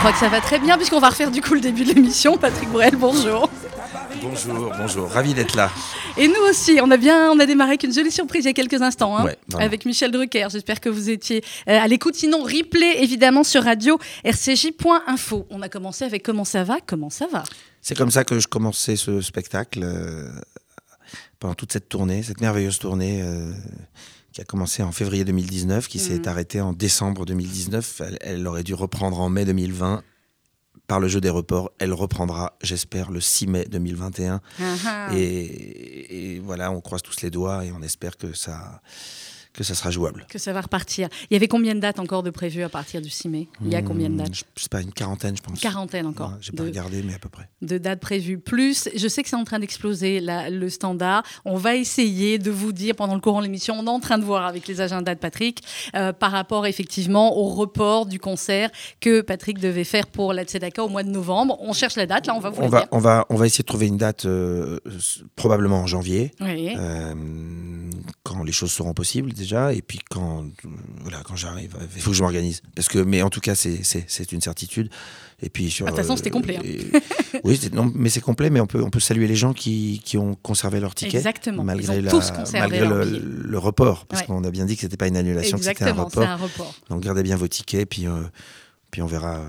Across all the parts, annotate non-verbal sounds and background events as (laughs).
crois que ça va très bien, puisqu'on va refaire du coup le début de l'émission. Patrick Borel, bonjour. Bonjour, bonjour, ravi d'être là. Et nous aussi, on a bien, on a démarré avec une jolie surprise il y a quelques instants, hein, Ouais, avec Michel Drucker. J'espère que vous étiez euh, à l'écoute. Sinon, replay évidemment sur radio rcj.info. On a commencé avec comment ça va, comment ça va. C'est comme ça que je commençais ce spectacle euh, pendant toute cette tournée, cette merveilleuse tournée euh, qui a commencé en février 2019, qui s'est Mhm. arrêtée en décembre 2019. Elle, elle aurait dû reprendre en mai 2020. Par le jeu des reports, elle reprendra, j'espère, le 6 mai 2021. Ah, ah. Et, et voilà, on croise tous les doigts et on espère que ça, que ça sera jouable. Que ça va repartir. Il y avait combien de dates encore de prévues à partir du 6 mai Il y a combien de Hmm, dates Je je sais pas, une quarantaine, je pense. Quarantaine encore. Ouais, J'ai pas de- regardé, mais à peu près. de dates prévues. Plus, je sais que c'est en train d'exploser le standard. On va essayer de vous dire pendant le courant de l'émission, on est en train de voir avec les agendas de Patrick euh, par rapport effectivement au report du concert que Patrick devait faire pour la Tzedaka au mois de novembre. On cherche la date, là, on va vous On la va, dire. on, va, on va essayer de trouver une date euh, probablement en janvier, Oui. euh, quand les choses seront possibles déjà, et puis quand, euh, voilà, quand j'arrive, euh, il faut que je m'organise. Parce que, mais en tout cas, c'est- une certitude. Et puis sur, Ah, de toute façon, c'était complet, hein. et- (laughs) oui, non, mais c'est complet, mais on peut, on peut saluer les gens qui, qui ont conservé leur ticket. Exactement. Malgré, Ils ont la- tous conservé malgré leur le, le report, parce Ouais. qu'on a bien dit que c'était pas une annulation, que c'était un report. Donc gardez bien vos tickets, puis, euh, puis on verra.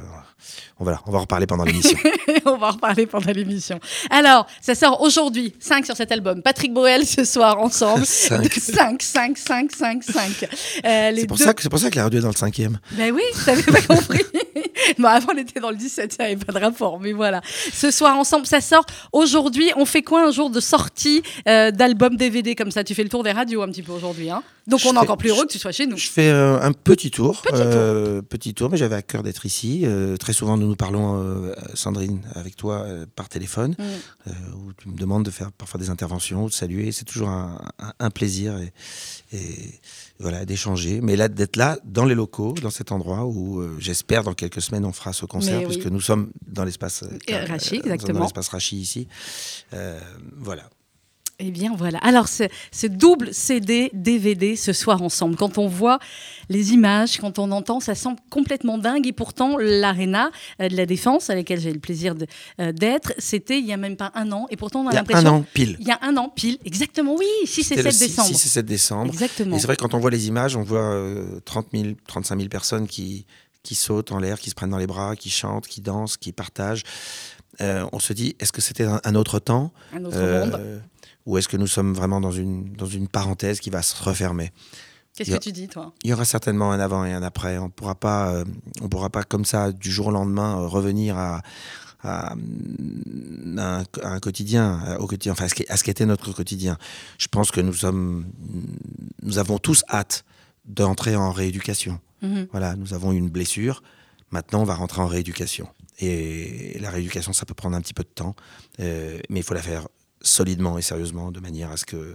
on, verra, on va en reparler pendant l'émission. (laughs) on va en reparler pendant l'émission. Alors, ça sort aujourd'hui, 5 sur cet album. Patrick Boel ce soir ensemble. (laughs) Cinq. 5, 5, 5, 5, 5. Euh, C'est pour, ça que- c'est pour ça que la radio est dans le cinquième. Ben oui, t'avais pas compris. (laughs) (laughs) bon, avant, on était dans le 17, ça n'avait pas de rapport, mais voilà. Ce soir ensemble, ça sort. Aujourd'hui, on fait quoi un jour de sortie euh, d'album DVD comme ça? Tu fais le tour des radios un petit peu aujourd'hui. Hein Donc, Je on est encore plus heureux je- que tu sois chez nous. Je fais euh, un petit tour. Petit tour. euh, petit tour, mais j'avais à cœur d'être ici. Euh, très souvent, nous nous parlons, Sandrine, avec toi par téléphone, Mm. euh, où tu me demandes de faire parfois des interventions, de saluer. C'est toujours un, un- un plaisir et, et voilà d'échanger. Mais là, d'être là, dans les locaux, dans cet endroit où j'espère dans quelques semaines on fera ce concert, Mais oui. puisque nous sommes dans l'espace euh, Et Rachi, exactement. Dans l'espace Rachi ici. Euh, voilà. Eh bien voilà. Alors ce, ce double CD DVD ce soir ensemble. Quand on voit les images, quand on entend, ça semble complètement dingue. Et pourtant l'arena euh, de la Défense, à laquelle j'ai le plaisir euh, d'être, c'était il y a même pas un an. Et pourtant on a Il y a l'impression un an pile. il y a un an pile, exactement. Oui, 6 et C'était 7 le 6 décembre. 6 et 7 décembre. Exactement. Et c'est vrai, quand on voit les images, on voit euh, 30 000, 35 000 personnes qui, qui sautent en l'air, qui se prennent dans les bras, qui chantent, qui dansent, qui partagent. Euh, on se dit, est-ce que c'était un, autre temps Un autre Euh, monde. Ou est-ce que nous sommes vraiment dans une, dans une parenthèse qui va se refermer? Qu'est-ce que tu dis, toi? Il y aura certainement un avant et un après. On pourra pas, euh, on pourra pas comme ça du jour au lendemain revenir à, à, un, à un quotidien, au quotidien, enfin à ce qui- à ce qu'était notre quotidien. Je pense que nous sommes, nous avons tous hâte d'entrer en rééducation. Mhm. Voilà, nous avons une blessure. Maintenant, on va rentrer en rééducation. Et la rééducation, ça peut prendre un petit peu de temps, euh, mais il faut la faire solidement et sérieusement, de manière à ce que,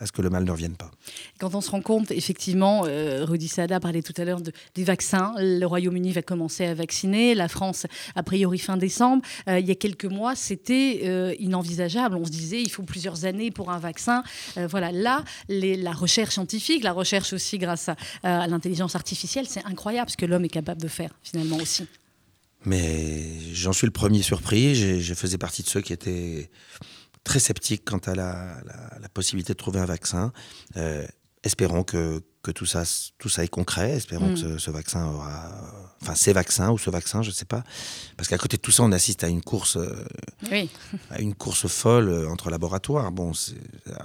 à ce que le mal ne revienne pas. Quand on se rend compte, effectivement, euh, Rudy Sada parlait tout à l'heure de- des vaccins. Le Royaume-Uni va commencer à vacciner, la France, a priori fin décembre. Euh, il y a quelques mois, c'était euh, inenvisageable. On se disait, il faut plusieurs années pour un vaccin. Euh, voilà, là, les- la recherche scientifique, la recherche aussi grâce à, à l'intelligence artificielle, c'est incroyable ce que l'homme est capable de faire, finalement aussi. Mais j'en suis le premier surpris. Je faisais partie de ceux qui étaient très sceptiques quant à la, la- la possibilité de trouver un vaccin. Euh, espérons que, que tout, ça, tout ça est concret. Espérons que ce, ce vaccin aura. Enfin, ces vaccins ou ce vaccin, je ne sais pas. Parce qu'à côté de tout ça, on assiste à une course, euh, Oui. à une course folle euh, entre laboratoires. Bon,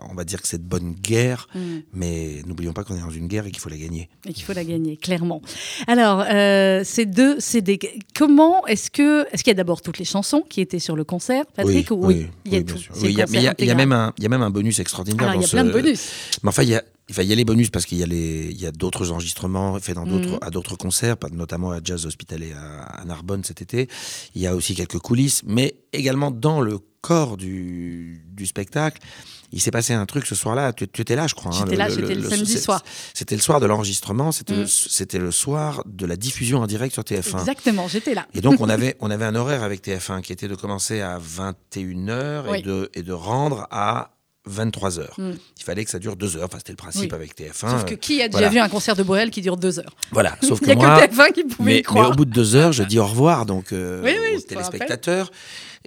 on va dire que c'est de bonne guerre, Mm. mais n'oublions pas qu'on est dans une guerre et qu'il faut la gagner. Et qu'il faut la gagner, clairement. Alors, euh, ces deux CD, comment est-ce que. Est-ce qu'il y a d'abord toutes les chansons qui étaient sur le concert, Patrick oui, ou- oui, il y a oui, tout. il y a- y y, même un, il y a même un bonus extraordinaire. Il y a ce- plein de bonus. Mais enfin, il y a, enfin, il y a les bonus parce qu'il y a, les, il y a d'autres enregistrements faits dans d'autres, Mhm. à d'autres concerts, notamment à Jazz Hospitalet à, à Narbonne cet été. Il y a aussi quelques coulisses, mais également dans le corps du, du spectacle. Il s'est passé un truc ce soir-là. Tu, tu étais là, je crois. hein, J'étais là, j'étais le samedi soir. C'était le soir de l'enregistrement. C'était le, c'était le soir de la diffusion en direct sur TF1. Exactement, j'étais là. Et donc, on (laughs) avait, on avait un horaire avec TF1 qui était de commencer à 21h Oui. et, de, et de rendre à 23h. Mm. Il fallait que ça dure deux heures. Enfin, c'était le principe Oui. avec TF1. Sauf que qui a déjà voilà. vu un concert de Bohel qui dure deux heures? Voilà. Sauf (laughs) Il que n'y a moi, que TF1 qui pouvait mais, y mais croire. au bout de deux heures, je dis au revoir donc euh, Oui, oui, aux téléspectateurs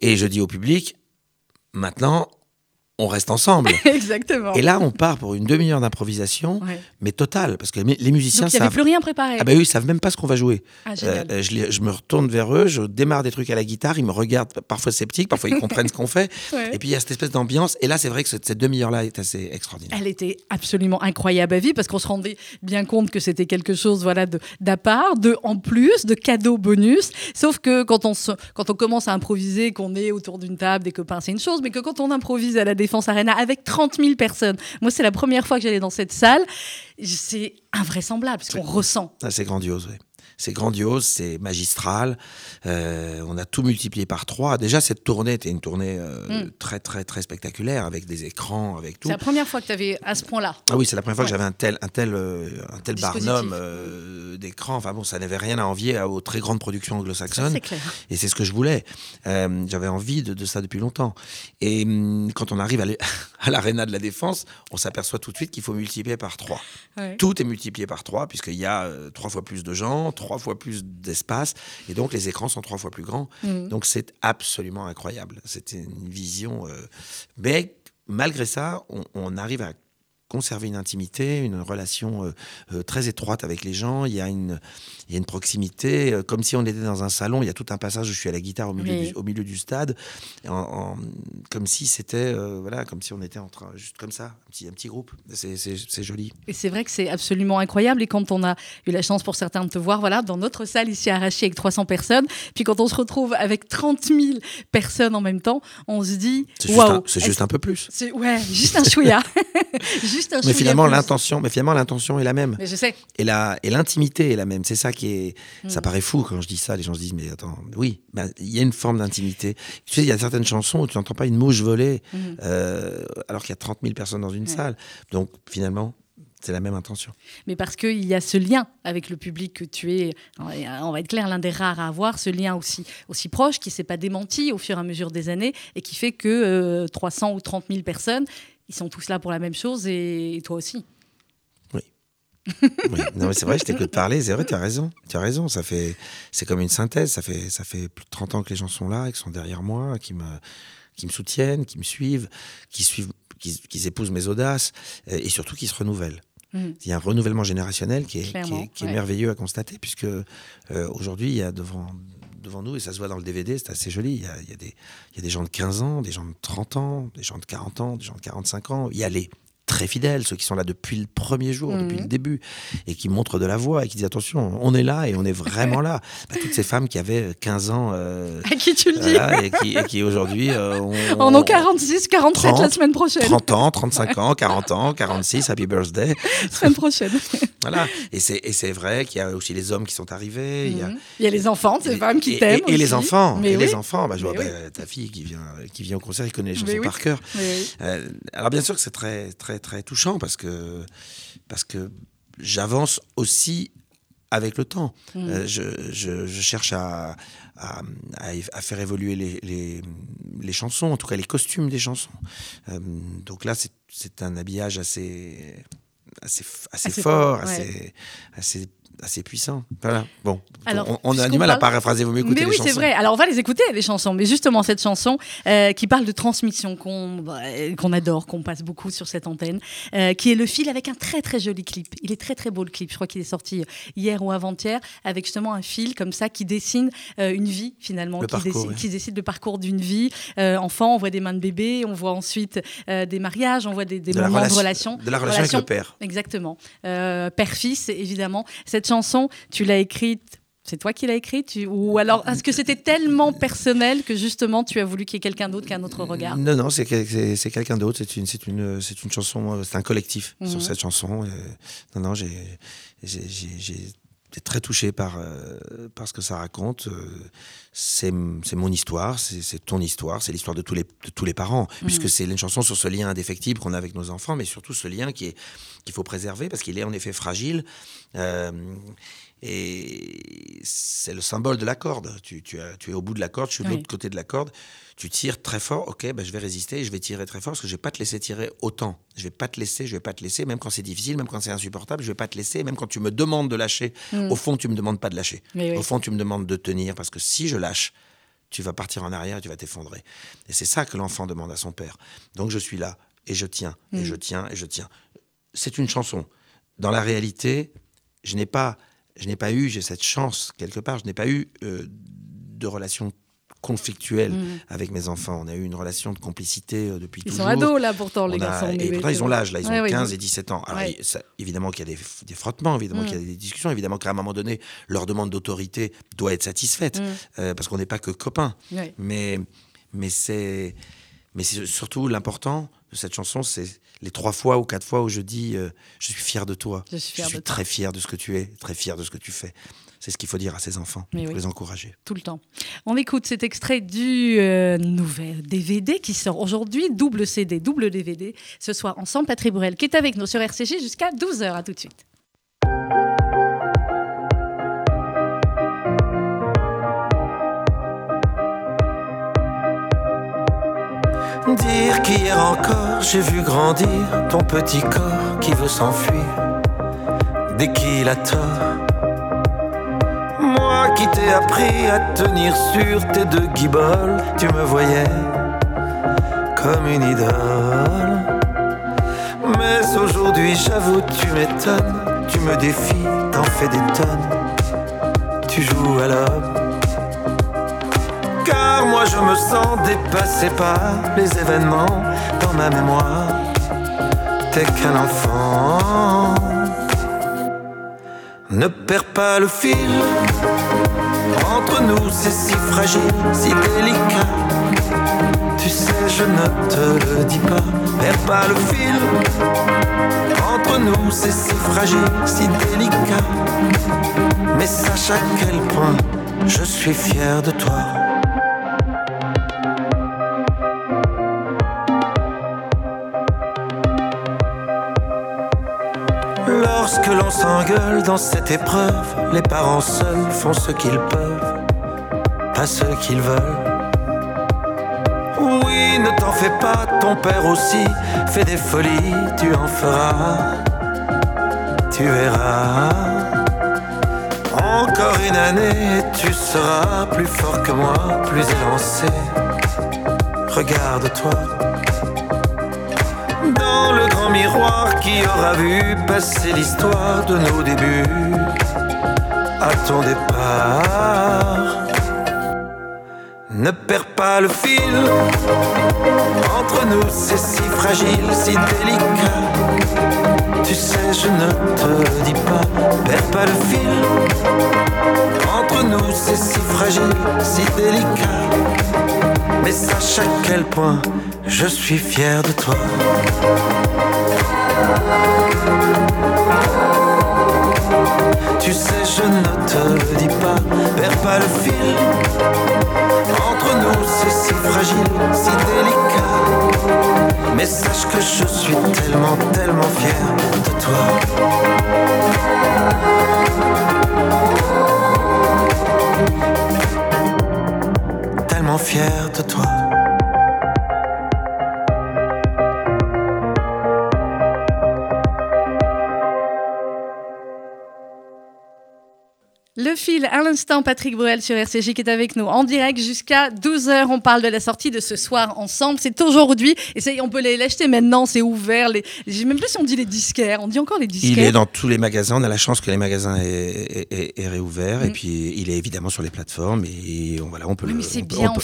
et je dis au public maintenant, on reste ensemble. (laughs) Exactement. et là, on part pour une demi-heure d'improvisation, Ouais. mais totale, parce que les musiciens Donc il n'y savent. plus rien préparé. Ah ben eux, ils savent même pas ce qu'on va jouer. Ah. Euh, je, me retourne vers eux, je démarre des trucs à la guitare, ils me regardent parfois sceptiques, parfois ils comprennent ce qu'on fait. (laughs) Ouais. Et puis il y a cette espèce d'ambiance. Et là, c'est vrai que cette, cette demi-heure-là est assez extraordinaire. Elle était absolument incroyable à vivre parce qu'on se rendait bien compte que c'était quelque chose voilà de d'à part, de en plus, de cadeau bonus. Sauf que quand on se, quand on commence à improviser, qu'on est autour d'une table, des copains, c'est une chose, mais que quand on improvise à la Défense Arena avec 30 000 personnes, moi c'est la première fois que j'allais dans cette salle, c'est invraisemblable parce qu'on ressent. C'est grandiose, oui. C'est grandiose, c'est magistral. Euh, on a tout multiplié par trois. Déjà, cette tournée était une tournée euh, Mm. très, très, très spectaculaire, avec des écrans, avec tout. C'est la première fois que tu avais à ce point-là. Ah oui, c'est la première fois Ouais. que j'avais un tel, un tel, euh, un tel barnum d'écran. Enfin bon, ça n'avait rien à envier aux très grandes productions anglo-saxonnes. C'est clair. Et c'est ce que je voulais. J'avais envie de, de ça depuis longtemps. Et hum, quand on arrive (laughs) à l'aréna de la Défense, on s'aperçoit tout de suite qu'il faut multiplier par trois. Ouais. Tout est multiplié par trois, puisqu'il y a trois fois plus de gens, trois fois plus d'espace, et donc les écrans sont trois fois plus grands. Mhm. Donc c'est absolument incroyable. C'était une vision. euh, Mais malgré ça, on, on arrive à conserver une intimité, une relation euh, euh, très étroite avec les gens. Il y a une, il y a une proximité, euh, comme si on était dans un salon. Il y a tout un passage où je suis à la guitare au milieu, Oui. du, au milieu du stade, en- en- comme si c'était, euh, voilà, comme si on était en train, juste comme ça, un petit, un petit groupe. C'est- joli. Et c'est vrai que c'est absolument incroyable. Et quand on a eu la chance pour certains de te voir, voilà, dans notre salle ici à Arachie avec 300 personnes, puis quand on se retrouve avec 30 000 personnes en même temps, on se dit C'est juste, waouh. un- c'est juste un peu plus. Ouais, juste un chouïa. (laughs) juste un Mais finalement, l'intention, mais finalement, l'intention est la même. Mais je sais. Et la, et l'intimité est la même. C'est ça qui est. Ça Mm. paraît fou quand je dis ça. Les gens se disent, mais attends, oui, ben, il y a une forme d'intimité. Tu sais, il y a certaines chansons où tu n'entends pas une mouche voler, Mhm. euh, alors qu'il y a 30 000 personnes dans une Ouais. salle. Donc, finalement, c'est la même intention. Mais parce qu'il y a ce lien avec le public que tu es, on va être clair, l'un des rares à avoir, ce lien aussi, aussi proche qui ne s'est pas démenti au fur et à mesure des années et qui fait que euh, 300 ou 30 000 personnes, ils sont tous là pour la même chose et, et toi aussi. Oui. (laughs) Non, mais c'est vrai, je t'écoute parler. C'est vrai, tu as raison. Tu as raison. Ça fait, c'est comme une synthèse. Ça fait, ça fait plus de 30 ans que les gens sont là, qui sont derrière moi, qui me, qui me soutiennent, qui me suivent, qui suivent, qui, qui épousent mes audaces euh, et surtout qui se renouvellent. Mhm. Il y a un renouvellement générationnel qui est, qui est, qui est ouais. merveilleux à constater, puisque euh, aujourd'hui, il y a devant, devant nous, et ça se voit dans le DVD, c'est assez joli, il y, a, il, y a des, il y a des gens de 15 ans, des gens de 30 ans, des gens de 40 ans, des gens de 45 ans. Il y a les très fidèles, ceux qui sont là depuis le premier jour, Mhm. depuis le début, et qui montrent de la voix, et qui disent attention, on est là, et on est vraiment là. (laughs) Bah, toutes ces femmes qui avaient 15 ans, euh, À qui tu le dis et qui, aujourd'hui euh, (laughs) En ont 46, 47 la 30, semaine prochaine. 30 ans, 35 ans, 40 ans, 46, happy birthday. (laughs) Semaine prochaine. Voilà. Et c'est, et c'est vrai qu'il y a aussi les hommes qui sont arrivés. Il y a, Mhm. Il y a les enfants, ces femmes qui t'aiment. Et, et les enfants. Mais et oui. les enfants. Bah, je vois bah, ta fille qui vient, qui vient au concert, qui connaît les chansons oui. par cœur. Euh, alors bien sûr que c'est très, très, très touchant parce que, parce que j'avance aussi avec le temps. Mhm. Euh, je, je- je cherche à, à, faire évoluer les, les, les chansons, en tout cas les costumes des chansons. Euh, donc là, c'est, un habillage assez, assez, assez, Assez fort, fort, ouais. assez, assez assez puissant. Voilà. Bon, Alors, on, on a du mal à paraphraser. Vous m'écoutez Mais les oui, chansons. c'est vrai. Alors, on va les écouter, les chansons. Mais justement, cette chanson euh, qui parle de transmission, qu'on bah, qu'on adore, qu'on passe beaucoup sur cette antenne, euh, qui est le fil avec un très, très joli clip. Il est très, très beau, le clip. Je crois qu'il est sorti hier ou avant-hier, avec justement un fil comme ça qui dessine euh, une vie, finalement. Le qui, parcours, qui dessine le parcours d'une vie. Enfant, on voit des mains de bébé, on voit ensuite des mariages, on voit des, des De moments relation- de relation. de la relation avec le père. Exactement. Père-fils, évidemment. Cette chanson, tu l'as écrite. C'est toi qui l'as écrite tu- Ou alors, est-ce que c'était tellement personnel que justement tu as voulu qu'il y ait quelqu'un d'autre qui ait un autre regard? Non, non, c'est quel- c'est c'est quelqu'un d'autre. C'est une, c'est une, c'est une chanson. euh, C'est un collectif Mhm. sur cette chanson. Euh, non, non, j'ai, été très touché par, euh, par ce que ça raconte. Euh, C'est, mon histoire, c'est, ton histoire, c'est l'histoire de tous les, de tous les parents, puisque c'est une chanson sur ce lien indéfectible qu'on a avec nos enfants, mais surtout ce lien qu'il faut préserver parce qu'il est en effet fragile. Euh, et c'est le symbole de la corde. Tu, tu, as- tu es au bout de la corde, je suis de Oui. l'autre côté de la corde. Tu tires très fort, ok, ben je vais résister et je vais tirer très fort parce que je vais pas te laisser tirer autant. Je vais pas te laisser, je vais pas te laisser, même quand c'est difficile, même quand c'est insupportable, je vais pas te laisser, même quand tu me demandes de lâcher. Au fond, tu me demandes pas de lâcher. Oui. Au fond, tu me demandes de tenir parce que si je lâche, tu vas partir en arrière et tu vas t'effondrer. Et c'est ça que l'enfant demande à son père. Donc je suis là et je tiens, et je tiens, et je tiens. C'est une chanson. Dans la réalité, je n'ai pas, je n'ai pas eu, j'ai cette chance quelque part, je n'ai pas eu euh, de relation conflictuelle avec mes enfants. On a eu une relation de complicité euh, depuis Ils toujours. sont ados là pourtant, les On garçons. et pourtant, ils ont l'âge, là, ils ont Ouais, ouais, 15 ils- et 17 ans. Alors, Ouais. il- ça- évidemment qu'il y a des, des frottements, évidemment Mm. qu'il y a des discussions, évidemment qu'à un moment donné, leur demande d'autorité doit être satisfaite, Mm. euh, parce qu'on n'est pas que copains. Ouais. Mais, mais c'est mais c'est surtout l'important de cette chanson, c'est les trois fois ou quatre fois où je dis euh, je suis fier de toi. Je suis fier de toi. très fier de ce que tu es, très fier de ce que tu fais. C'est ce qu'il faut dire à ses enfants, Mais pour oui. les encourager. tout le temps. On écoute cet extrait du euh, nouvel DVD qui sort aujourd'hui, double CD, double DVD, ce soir ensemble. Patrick Bruel qui est avec nous sur RCG jusqu'à 12h. À tout de suite. Dire qu'hier encore j'ai vu grandir ton petit corps qui veut s'enfuir dès qu'il a tort. Qui t'ai appris à tenir sur tes deux guiboles, tu me voyais comme une idole. Mais aujourd'hui j'avoue tu m'étonnes, tu me défies, t'en fais des tonnes, tu joues à l'homme. Car moi je me sens dépassé par les événements dans ma mémoire. T'es qu'un enfant. Ne perds pas le fil. Entre nous c'est si fragile, si délicat. Tu sais, je ne te le dis pas. Perds pas le fil. Entre nous c'est si fragile, si délicat. Mais sache à quel point je suis fier de toi. Lorsque l'on s'engueule dans cette épreuve, les parents seuls font ce qu'ils peuvent, pas ce qu'ils veulent. Oui, ne t'en fais pas, ton père aussi fait des folies, tu en feras, tu verras. Encore une année, tu seras plus fort que moi, plus élancé. Regarde-toi dans le grand miroir qui aura vu passer l'histoire de nos débuts à ton départ. Ne perds pas le fil, entre nous c'est si fragile, si délicat. Tu sais, je ne te dis pas, perds pas le fil. Entre nous c'est si fragile, si délicat. Mais sache à quel point je suis fier de toi. Tu sais, je ne te le dis pas, perds pas le fil. Entre nous, c'est si fragile, si délicat. Mais sache que je suis tellement, tellement fier de toi. Tellement fier de toi. Le à l'instant, Patrick Bruel sur RCJ qui est avec nous en direct jusqu'à 12h. On parle de la sortie de ce soir ensemble. C'est aujourd'hui. Et on peut l'acheter maintenant, c'est ouvert. Les... J'ai même plus si on dit les disquaires. On dit encore les disquaires. Il est dans tous les magasins. On a la chance que les magasins aient, réouvert. Et mm. puis, il est évidemment sur les plateformes. Et on, voilà, on peut, le,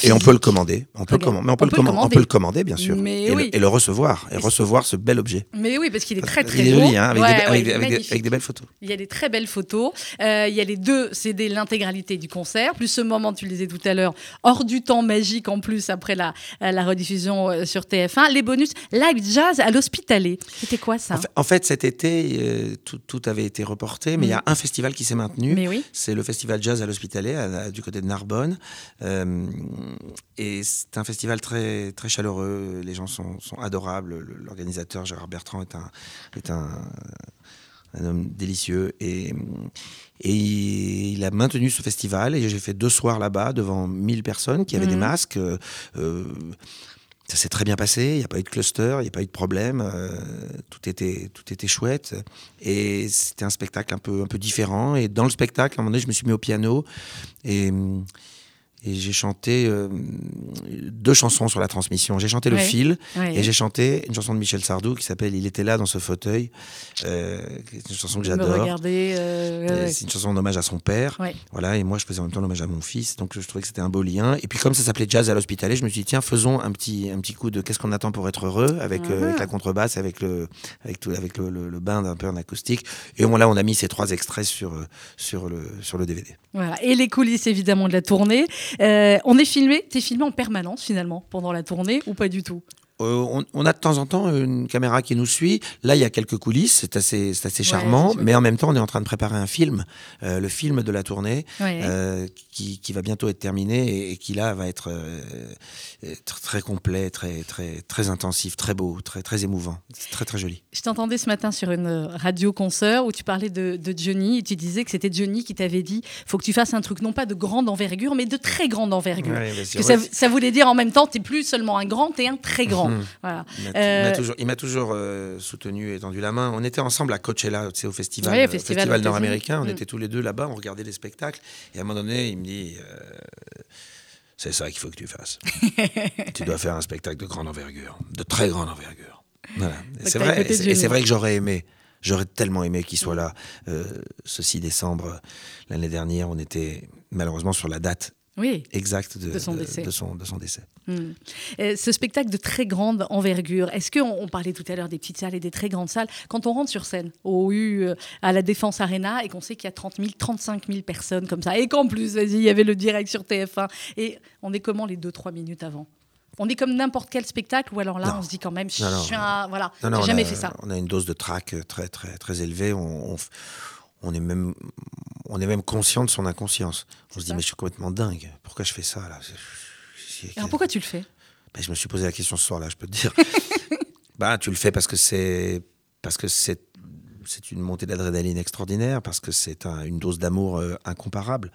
et on peut le commander. On peut, commander, mais on, peut, le, commander. on peut le commander, bien sûr. et, le, recevoir. Et recevoir ce bel objet. Mais oui, parce qu'il est très, très joli, hein, avec, des, avec, des, belles photos. Il y a des très belles photos. Euh, il y a les deux CD, l'intégralité du concert, plus ce moment, tu le disais tout à l'heure, hors du temps magique en plus après la, la rediffusion euh, sur TF1. Les bonus, live jazz à l'Hospitalet. C'était quoi ça? En fait, cet été, euh, tout, avait été reporté, mais il y a mm. un festival qui s'est maintenu. Oui. C'est le festival jazz à l'Hospitalet, du côté de Narbonne. et c'est un festival très, très chaleureux. Les gens sont, sont adorables. L'organisateur Gérard Bertrand est un, est un un homme délicieux. Et, et il a maintenu ce festival. Et j'ai fait deux soirs là-bas devant 1000 personnes qui avaient des mhm. masques. Euh, ça s'est très bien passé, il n'y a pas eu de cluster, il n'y a pas eu de problème, euh, tout, était, tout était chouette. Et c'était un spectacle un peu, un peu différent. Et dans le spectacle, à un moment donné, je me suis mis au piano. Et et j'ai chanté euh, deux chansons sur la transmission. J'ai chanté Le Fil et j'ai chanté une chanson de Michel Sardou qui s'appelle Il était là dans ce fauteuil. Euh, c'est une chanson que j'adore. Euh, c'est une chanson en hommage à son père. Voilà, et moi je faisais en même temps l'hommage à mon fils. Donc je trouvais que c'était un beau lien. Et puis comme ça s'appelait Jazz à l'Hospitalet, je me suis dit tiens, faisons un petit, un petit coup de Qu'est-ce qu'on attend pour être heureux avec, euh, avec la contrebasse, avec le, avec tout, avec le, le, bain d'un peu en acoustique. Et bon, là, on a mis ces trois extraits sur, sur, le, sur le DVD. Voilà. Et les coulisses évidemment de la tournée. Euh, on est filmé, es filmé en permanence finalement pendant la tournée ou pas du tout? Euh, on, a de temps en temps une caméra qui nous suit. Là, il y a quelques coulisses, c'est assez, assez charmant. mais en même temps, on est en train de préparer un film, euh, le film de la tournée, qui, va bientôt être terminé et, qui là va être très complet, très, très, très intensif, très beau, très, très émouvant, très, très joli. Je t'entendais ce matin sur une radio concert où tu parlais de, de Johnny et tu disais que c'était Johnny qui t'avait dit faut que tu fasses un truc non pas de grande envergure, mais de très grande envergure. que ça, voulait dire en même temps, tu n'es plus seulement un grand, tu es un très grand. Mhm. Voilà. Il m'a toujours, euh, soutenu et tendu la main. On était ensemble à Coachella, au festival, festival, nord-américain. On mhm. était tous les deux là-bas, on regardait les spectacles. Et à un moment donné, il me dit euh, c'est ça qu'il faut que tu fasses. (laughs) tu dois faire un spectacle de grande envergure, de très grande envergure. Voilà. C'est vrai, et c'est vrai que j'aurais aimé. J'aurais tellement aimé qu'il soit là. Euh, ce 6 décembre, l'année dernière, on était malheureusement sur la date oui, exacte de, son décès. De, son, décès. Hmm. ce spectacle de très grande envergure, est-ce qu'on on parlait tout à l'heure des petites salles et des très grandes salles, quand on rentre sur scène au U, euh, à la Défense Arena, et qu'on sait qu'il y a 30 000, 35 000 personnes comme ça, et qu'en plus, vas-y, il y avait le direct sur TF1, et on est comment les 2-3 minutes avant? On est comme n'importe quel spectacle, ou alors là, on se dit quand même, je suis un... Voilà, j'ai jamais fait ça. On a une dose de trac très, très, très élevée. on, on est même on est même conscient de son inconscience. On se dit mais je suis complètement dingue. Pourquoi je fais ça là? Alors pourquoi tu le fais? Ben, Je me suis posé la question ce soir-là, je peux te dire. (laughs) bah tu le fais parce que c'est parce que c'est c'est une montée d'adrénaline extraordinaire, parce que c'est une dose d'amour euh, incomparable.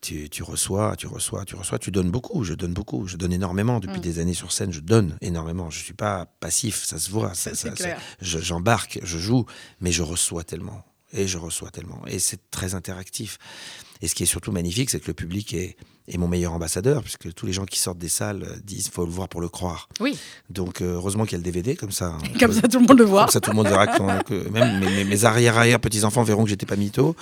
Tu, reçois, tu reçois, tu reçois, tu donnes beaucoup. Je donne beaucoup, je donne énormément depuis mm. des années sur scène. Je donne énormément. Je suis pas passif, ça se voit. Ça, J'embarque, je joue, mais je reçois tellement et je reçois tellement. Et c'est très interactif. Et ce qui est surtout magnifique, c'est que le public est, est, mon meilleur ambassadeur, puisque tous les gens qui sortent des salles euh, disent faut le voir pour le croire. Oui. Donc euh, heureusement qu'il y a le DVD, comme ça. Comme ça tout le monde le voit. Comme ça tout le monde verra que, même mes, mes arrière-arrière petits-enfants verront que j'étais pas mytho,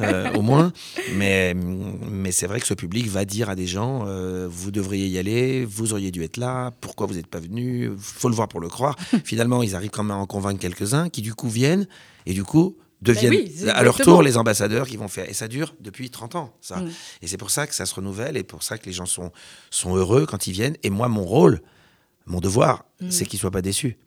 euh, au moins. Mais, mais c'est vrai que ce public va dire à des gens vous devriez y aller, vous auriez dû être là, pourquoi vous n'êtes pas venu, faut le voir pour le croire. Finalement, ils arrivent quand même à en convaincre quelques-uns qui du coup viennent et du coup deviennent ben à leur tour les ambassadeurs qui vont faire. Et ça dure depuis 30 ans, ça. Mm. Et c'est pour ça que ça se renouvelle et pour ça que les gens sont, sont heureux quand ils viennent. Et moi, mon rôle, mon devoir, mm. c'est qu'ils ne soient pas déçus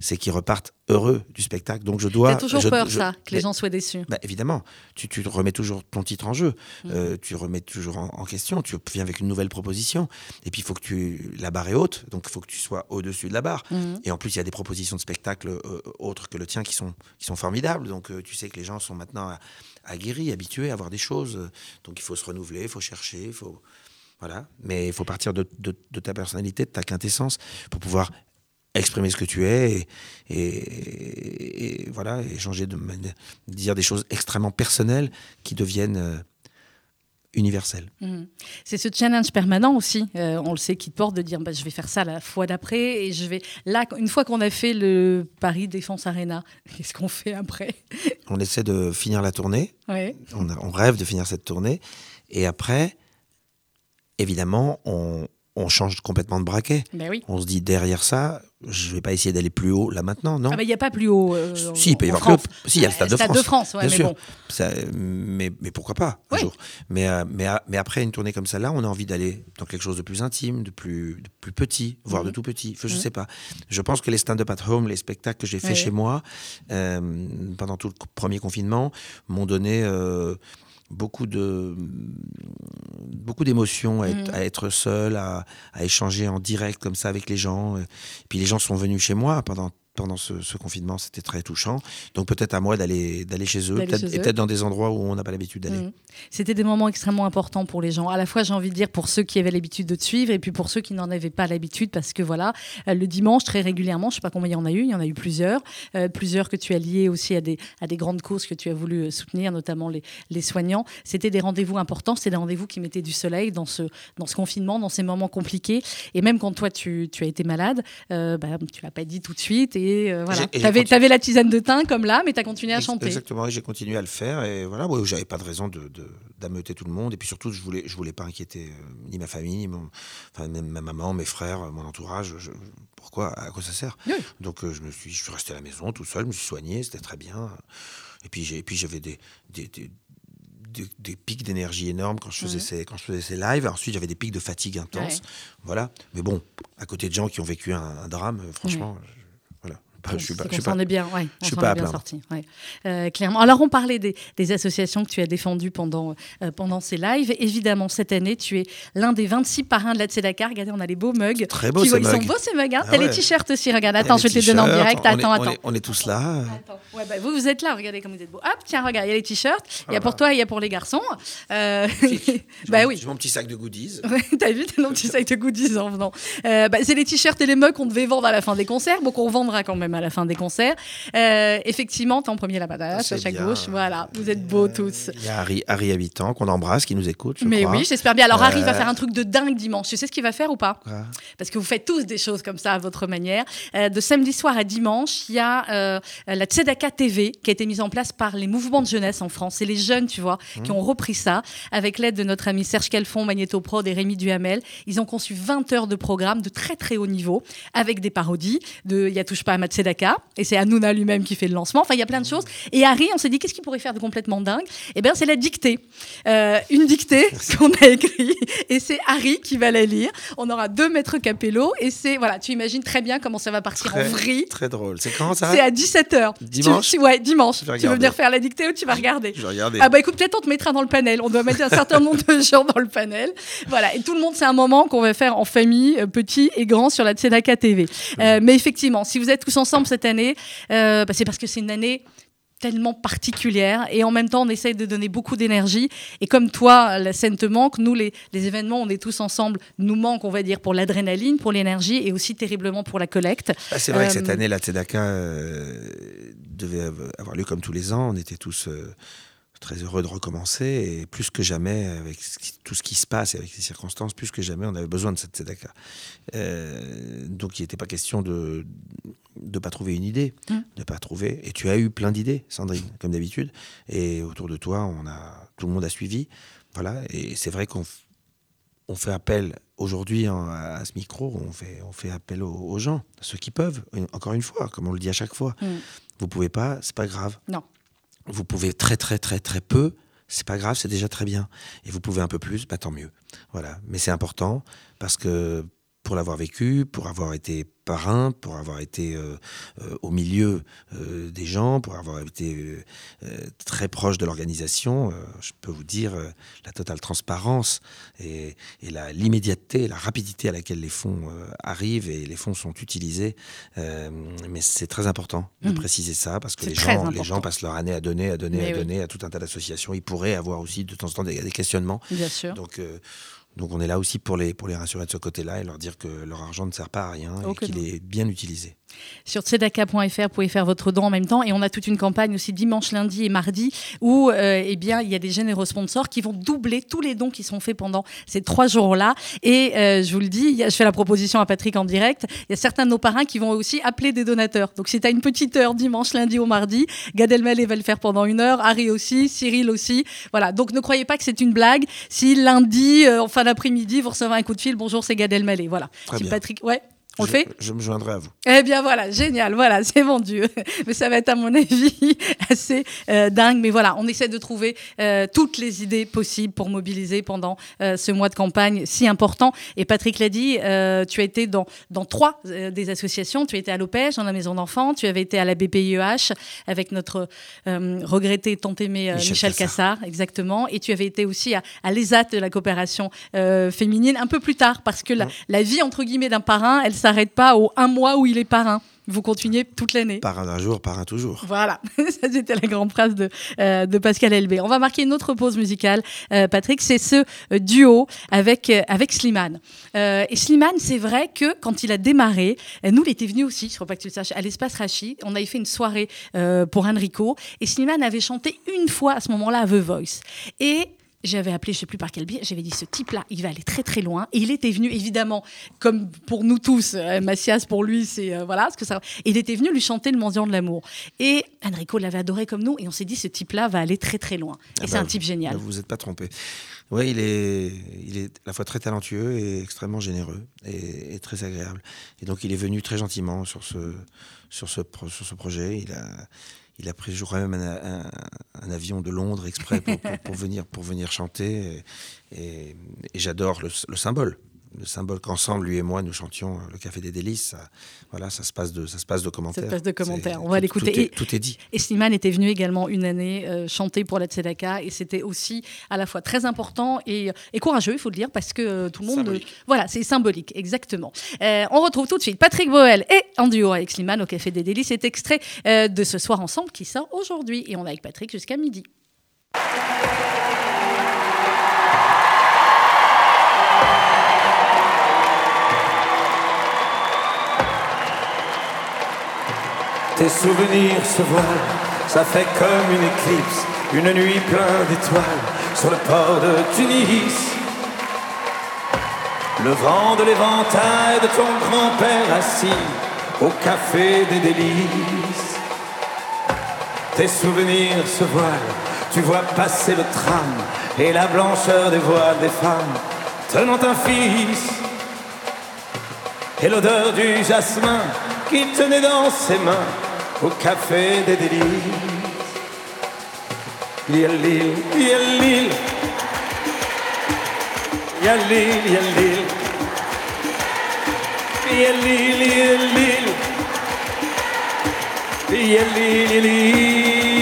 c'est qu'ils repartent heureux du spectacle. Donc je dois. T'as toujours peur, ça, que les gens soient déçus. Bah, évidemment, tu, tu, remets toujours ton titre en jeu, mm. euh, tu remets toujours en, question, tu viens avec une nouvelle proposition, et puis il faut que tu la barre est haute, donc il faut que tu sois au-dessus de la barre. Mm. Et en plus, il y a des propositions de spectacle euh, autres que le tien qui sont qui sont formidables. Donc euh, tu sais que les gens sont maintenant aguerris, habitués à voir des choses. Donc il faut se renouveler, il faut chercher, il faut voilà. Mais il faut partir de, de, de, ta personnalité, de ta quintessence, pour pouvoir exprimer ce que tu es et, voilà, et changer de, dire des choses extrêmement personnelles qui deviennent, euh, universel. Mhm. C'est ce challenge permanent aussi, euh, on le sait, qui te porte de dire bah, je vais faire ça la fois d'après et je vais. Là, une fois qu'on a fait le Paris Défense Arena, (laughs) qu'est-ce qu'on fait après? On essaie de finir la tournée, ouais. on, a- on rêve de finir cette tournée, et après, évidemment, on, on change complètement de braquet. Ben oui. On se dit derrière ça, je vais pas essayer d'aller plus haut là maintenant, non? Ah ben, il n'y a pas plus haut. euh, Si, il peut y avoir France. plus haut. Si, il y a le Stade de France. de France, ouais, bien mais sûr. bon. Ça, mais, mais pourquoi pas un Oui. jour mais, euh, mais, euh, mais après une tournée comme celle-là, on a envie d'aller dans quelque chose de plus intime, de plus, de plus petit, voire Mhm. de tout petit. Enfin, Je sais pas. Je pense que les stand-up at home, les spectacles que j'ai fait chez moi euh, pendant tout le premier confinement, m'ont donné euh, beaucoup de beaucoup d'émotions à, être- à être seul, à, à échanger en direct comme ça avec les gens. Et puis les gens sont venus chez moi pendant pendant ce, ce confinement, c'était très touchant. Donc peut-être à moi d'aller d'aller chez eux, peut-être- et peut-être dans des endroits où on n'a pas l'habitude d'aller. Mhm. C'était des moments extrêmement importants pour les gens. À la fois, j'ai envie de dire pour ceux qui avaient l'habitude de te suivre et puis pour ceux qui n'en avaient pas l'habitude parce que voilà, euh, le dimanche, très régulièrement, je sais pas combien il y en a eu, il y en a eu plusieurs, euh, plusieurs que tu as liés aussi à des, à des grandes causes que tu as voulu euh, soutenir, notamment les, les soignants. C'était des rendez-vous importants, c'était des rendez-vous qui mettaient du soleil dans ce, dans ce confinement, dans ces moments compliqués. Et même quand toi, tu, tu as été malade, euh, bah, tu l'as pas dit tout de suite et euh, voilà. Et Tu avais, la tisane de thym comme là, mais tu as continué à chanter. Exactement, j'ai continué à le faire. Et voilà, ouais, j'avais pas de raison de, de- d'ameuter tout le monde. Et puis surtout, je voulais, je voulais pas inquiéter euh, ni ma famille, ni mon, enfin, même ma maman, mes frères, euh, mon entourage. Je- pourquoi À quoi ça sert? Oui. Donc euh, je me suis, je suis resté à la maison tout seul, je me suis soigné, c'était très bien. Et puis j'avais des, des, des- des- des pics d'énergie énormes quand je faisais ces, quand je faisais ces lives. Ensuite, j'avais des pics de fatigue intense. Ouais. Voilà. Mais bon, à côté de gens qui ont vécu un, un drame, euh, franchement, je- Pas- je suis pas, je suis pas- est bien, ouais, on je suis pas est bien sorti. ouais. Euh, clairement. Alors, on parlait des, des associations que tu as défendues pendant, euh, pendant ces lives. Évidemment, cette année, tu es l'un des 26 parrains de la Tzedaka. Regardez, on a les beaux mugs. Très beaux Qui- ces Ils sont beaux ces mugs. Hein Ah T'as les t-shirts aussi. Regarde, attends, je vais te les donner en direct. on est- Attends, on attends. est- on est tous là. Attends. Ouais, bah, vous, vous êtes là, regardez comme vous êtes beaux. Hop, tiens, regarde, il y a les t-shirts. Il y a pour toi il y a pour les garçons. Euh, J'ai (laughs) bah mon- oui. J'ai mon petit sac de goodies. (laughs) T'as vu, t'as un petit sac de goodies en venant. Bah, c'est les t-shirts et les mugs qu'on devait vendre à la fin des concerts, donc on revendra quand même à la fin des concerts. Euh, effectivement, t'es en premier la patate, à chaque gauche. Voilà, vous êtes beaux tous. Il y a Harry, Harry Habitant qu'on embrasse, qui nous écoute. je Mais crois. oui, j'espère bien. Alors, Harry va Euh, faire un truc de dingue dimanche. Tu sais ce qu'il va faire ou pas Parce que vous faites tous des choses comme ça à votre manière. Euh, de samedi soir à dimanche, il y a euh, la Tzedaka TV qui a été mise en place par les mouvements de jeunesse en France. C'est les jeunes, tu vois, Mmh. qui ont repris ça avec l'aide de notre ami Serge Calfon, Magnéto Prod et Rémi Duhamel. Ils ont conçu 20 heures de programme de très très haut niveau avec des parodies de Ya touche pas à ma Tzedaka et c'est Hanouna lui-même qui fait le lancement. Enfin, il y a plein de choses. Et Harry, on s'est dit qu'est-ce qu'il pourrait faire de complètement dingue? Eh bien, c'est la dictée. Euh, une dictée (laughs) qu'on a écrite et c'est Harry qui va la lire. On aura deux maîtres capello et c'est voilà, tu imagines très bien comment ça va partir en vrille. très drôle. C'est quand ça? C'est à 17h. Dimanche? Ouais, dimanche. Tu veux venir faire la dictée ou tu vas regarder? Je vais regarder. ah bah écoute, peut-être on te mettra dans le panel. On doit mettre un certain nombre de gens dans le panel. Voilà, et tout le monde, c'est un moment qu'on va faire en famille, euh, petit et grand, sur la Tzedaka TV. Euh, mais effectivement, si vous êtes tous ensemble cette année, euh, bah, c'est parce que c'est une année tellement particulière et en même temps on essaye de donner beaucoup d'énergie et comme toi la scène te manque nous les, les événements on est tous ensemble nous manque on va dire pour l'adrénaline pour l'énergie et aussi terriblement pour la collecte Ah, c'est vrai que Euh, cette année, la Tzedaka euh, devait av- avoir lieu comme tous les ans. On était tous euh, très heureux de recommencer. Et plus que jamais, avec tout ce qui se passe et avec les circonstances, plus que jamais, on avait besoin de cette Tzedaka. Euh, donc il n'était pas question de ne pas trouver une idée, Mm. de pas trouver. Et tu as eu plein d'idées, Sandrine, comme d'habitude. Et autour de toi, on a, tout le monde a suivi. Voilà. Et c'est vrai qu'on on fait appel aujourd'hui en- à ce micro, on fait, on fait appel aux, aux gens, ceux qui peuvent. Encore une fois, comme on le dit à chaque fois, Mm. vous pouvez pas, c'est pas grave. Non. Vous pouvez très très très très peu, c'est pas grave, c'est déjà très bien. Et vous pouvez un peu plus, bah tant mieux. Voilà. Mais c'est important parce que pour l'avoir vécu, pour avoir été parrain, pour avoir été euh, euh, au milieu euh, des gens, pour avoir été très proche de l'organisation, je peux vous dire la totale transparence et, et la- l'immédiateté, la rapidité à laquelle les fonds arrivent et les fonds sont utilisés. Mais c'est très important de Mhm. préciser ça parce que C'est les gens, les important. gens passent leur année à donner, à donner, Mais à oui. donner à tout un tas d'associations. Ils pourraient avoir aussi de temps en temps des, des questionnements. bien sûr Donc, donc on est là aussi pour les, pour les rassurer de ce côté-là et leur dire que leur argent ne sert pas à rien et qu'il est bien utilisé. Sur tzedaka.fr, vous pouvez faire votre don en même temps. Et on a toute une campagne aussi dimanche, lundi et mardi où euh, eh bien, il y a des généreux sponsors qui vont doubler tous les dons qui sont faits pendant ces trois jours-là. Et euh, je vous le dis, je fais la proposition à Patrick en direct. Il y a certains de nos parrains qui vont aussi appeler des donateurs. Donc si tu as une petite heure dimanche, lundi ou mardi, Gad Elmaleh va le faire pendant une heure, Harry aussi, Cyril aussi. Voilà. Donc ne croyez pas que c'est une blague. Si lundi, euh, en fin d'après-midi, vous recevez un coup de fil, bonjour, c'est Gad Elmaleh. Voilà. Très si bien. Patrick, ouais. On je, le fait Je me joindrai à vous. Eh bien voilà, génial, voilà, (laughs) c'est vendu. Mais ça va être à mon avis (laughs) assez euh, dingue. Mais voilà, on essaie de trouver euh, toutes les idées possibles pour mobiliser pendant euh, ce mois de campagne si important. Et Patrick l'a dit, tu as été dans, dans trois des associations. Tu as été à l'OPEJ, dans la maison d'enfants. Tu avais été à la BPIEH avec notre regretté tant aimé Michel Michel, Cassard. Cassard, exactement. Et tu avais été aussi à, à l'ESAT de la coopération féminine un peu plus tard parce que la, Ouais. la vie entre guillemets d'un parrain, elle s'arrête pas au un mois où il est parrain. Vous continuez toute l'année. Par un jour, par un toujours. Voilà, (laughs) ça c'était la grande phrase de, euh, de Pascal Elbé. On va marquer une autre pause musicale, euh, Patrick, c'est ce euh, duo avec, euh, avec Slimane. Et Slimane, c'est vrai que quand il a démarré, nous, il était venu aussi, je crois pas que tu le saches, à l'espace Rachi. On avait fait une soirée pour Enrico et Slimane avait chanté une fois à ce moment-là à The Voice. Et j'avais appelé, je sais plus par quel biais, j'avais dit ce type-là, il va aller très très loin. Et il était venu, évidemment, comme pour nous tous, euh, Macias pour lui, c'est euh, voilà, ce que ça. Il était venu lui chanter le mendiant de l'amour. Et Enrico l'avait adoré comme nous, et on s'est dit ce type-là va aller très très loin. Et Ah c'est bah, un type génial. Vous vous êtes pas trompé. Oui, il est, il est à la fois très talentueux et extrêmement généreux et, et très agréable. Et donc, il est venu très gentiment sur ce, sur ce, pro- sur ce projet. Il a, il a pris, crois même, un, un- un avion de Londres exprès pour, venir, pour venir chanter. Et, j'adore le symbole. Le symbole qu'ensemble, lui et moi, nous chantions le Café des Délices. Ça, voilà, ça se passe de, ça se passe de commentaires. passe de commentaires. On va l'écouter. Tout, est- Et- tout est dit. Et Slimane était venu également une année euh, chanter pour la Tzedaka et c'était aussi à la fois très important et, et courageux, il faut le dire, parce que euh, tout le monde. Symbolique. voilà, c'est symbolique, exactement. Euh, on retrouve tout de suite Patrick Boel et en duo avec Slimane au Café des Délices. C'est extrait euh, de ce soir ensemble qui sort aujourd'hui et on est avec Patrick jusqu'à midi. Tes souvenirs se voilent, ça fait comme une éclipse, une nuit pleine d'étoiles sur le port de Tunis. Le vent de l'éventail de ton grand-père assis au café des délices. Tes souvenirs se voilent, tu vois passer le tram et la blancheur des voiles des femmes tenant un fils et l'odeur du jasmin qu'il tenait dans ses mains au café des délices. Il l'île, il l'île, il y a l'île, il y a l'île, il y a l'île, il y a l'île, il y a l'île, il y a l'île.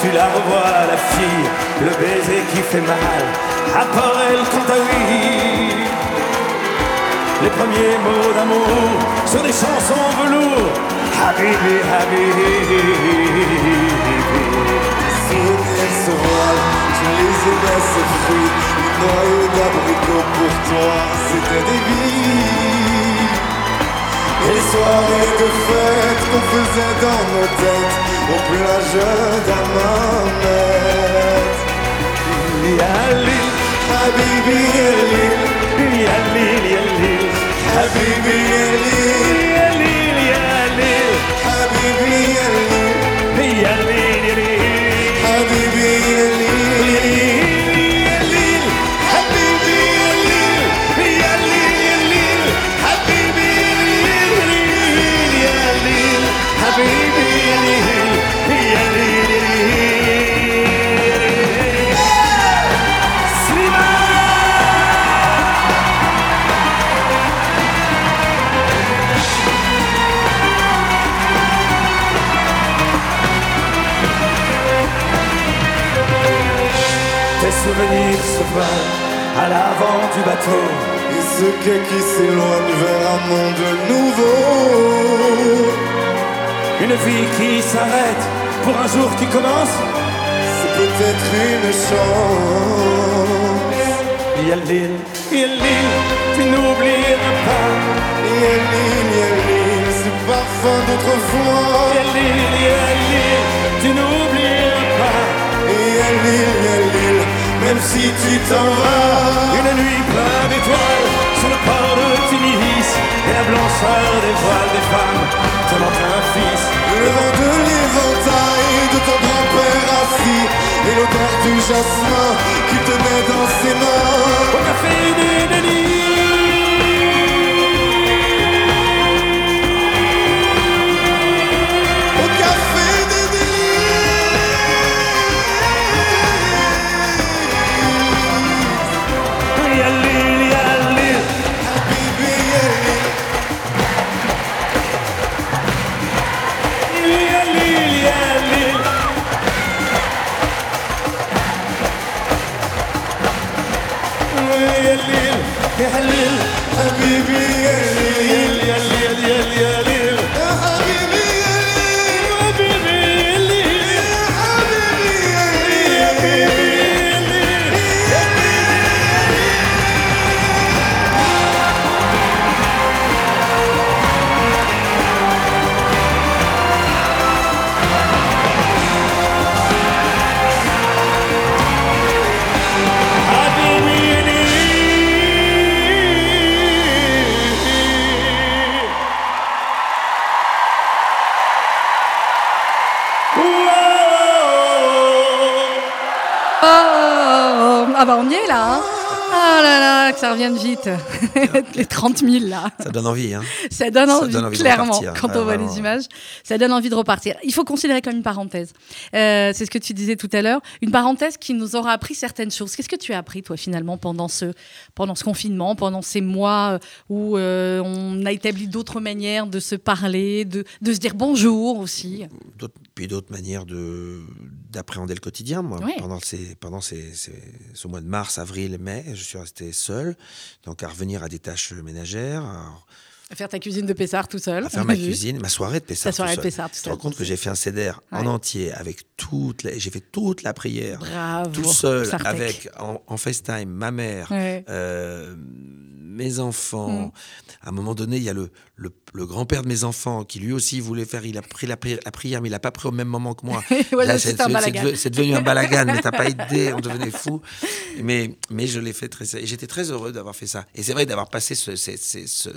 Tu la revois, la fille, le baiser qui fait mal. À part elle, quant à lui, les premiers mots d'amour sur des chansons velours. Habibi, habibi. souvenirs se voilent, tu les aimais ces fruits, une noyau d'abricot pour toi, c'était des vies. Les soirées de fête qu'on faisait dans nos têtes, aux plages d'Amamet. Yali, Habibi Elil, yali, yali, Habibi Elil, yali, yali, Habibi Elil, yali, yali. Habibi Elil, souvenirs se voilent à l'avant du bateau. et ce quai qui s'éloigne vers un monde nouveau. Une vie qui s'arrête pour un jour qui commence. C'est peut-être une chance. Il y a l'île, il y a l'île, tu n'oublieras pas. Il y a l'île, il y a l'île, ce parfum d'autrefois. Il y a l'île, il y a l'île, tu n'oublieras pas. Il y a l'île, il y a l'île, même si tu t'en vas. Une nuit pleine d'étoiles sur le port de Tunis et la blancheur des voiles des femmes tenant un fils. Le vent de l'éventail de ton grand-père assis et l'odeur du jasmin qui tenait dans ses mains. Au café des Denis. Oh, ah bah on y est là. Hein ah là là, que ça revienne vite. (laughs) Les 30 000 là. Ça donne envie. Hein. Ça donne Ça envie, donne envie de clairement, quand on voit vraiment. les images. Ça donne envie de repartir. Il faut considérer comme une parenthèse. Euh, c'est ce que tu disais tout à l'heure. Une parenthèse qui nous aura appris certaines choses. Qu'est-ce que tu as appris, toi, finalement, pendant ce, pendant ce confinement, pendant ces mois euh, où euh, on a établi d'autres manières de se parler, de, de se dire bonjour aussi? Puis d'autres manières de d'appréhender le quotidien. Moi, Ouais. pendant ces pendant ces, ces- ce mois de mars, avril, mai, je suis resté seul, donc à revenir à des tâches ménagères, à, Faire ta cuisine de Pessard tout seul. à faire ma vu. cuisine, ma soirée de Pessard. Ta soirée tout de seul. Pessard tout Tu te seul. rends compte que j'ai fait un CDR en entier avec toute la, j'ai fait toute la prière Bravo. tout seul Sartec. avec en, en FaceTime ma mère, Ouais. euh, mes enfants. Mm. À un moment donné, il y a le, le, le grand-père de mes enfants qui lui aussi voulait faire. Il a pris la, pri- la prière, mais il n'a pas pris au même moment que moi. (laughs) Ouais, c'est devenu un balagan, mais t'as pas (laughs) idée, on devenait fou. Mais, mais je l'ai fait très. et J'étais très heureux d'avoir fait ça. Et c'est vrai d'avoir passé ce, ce, ce- ce-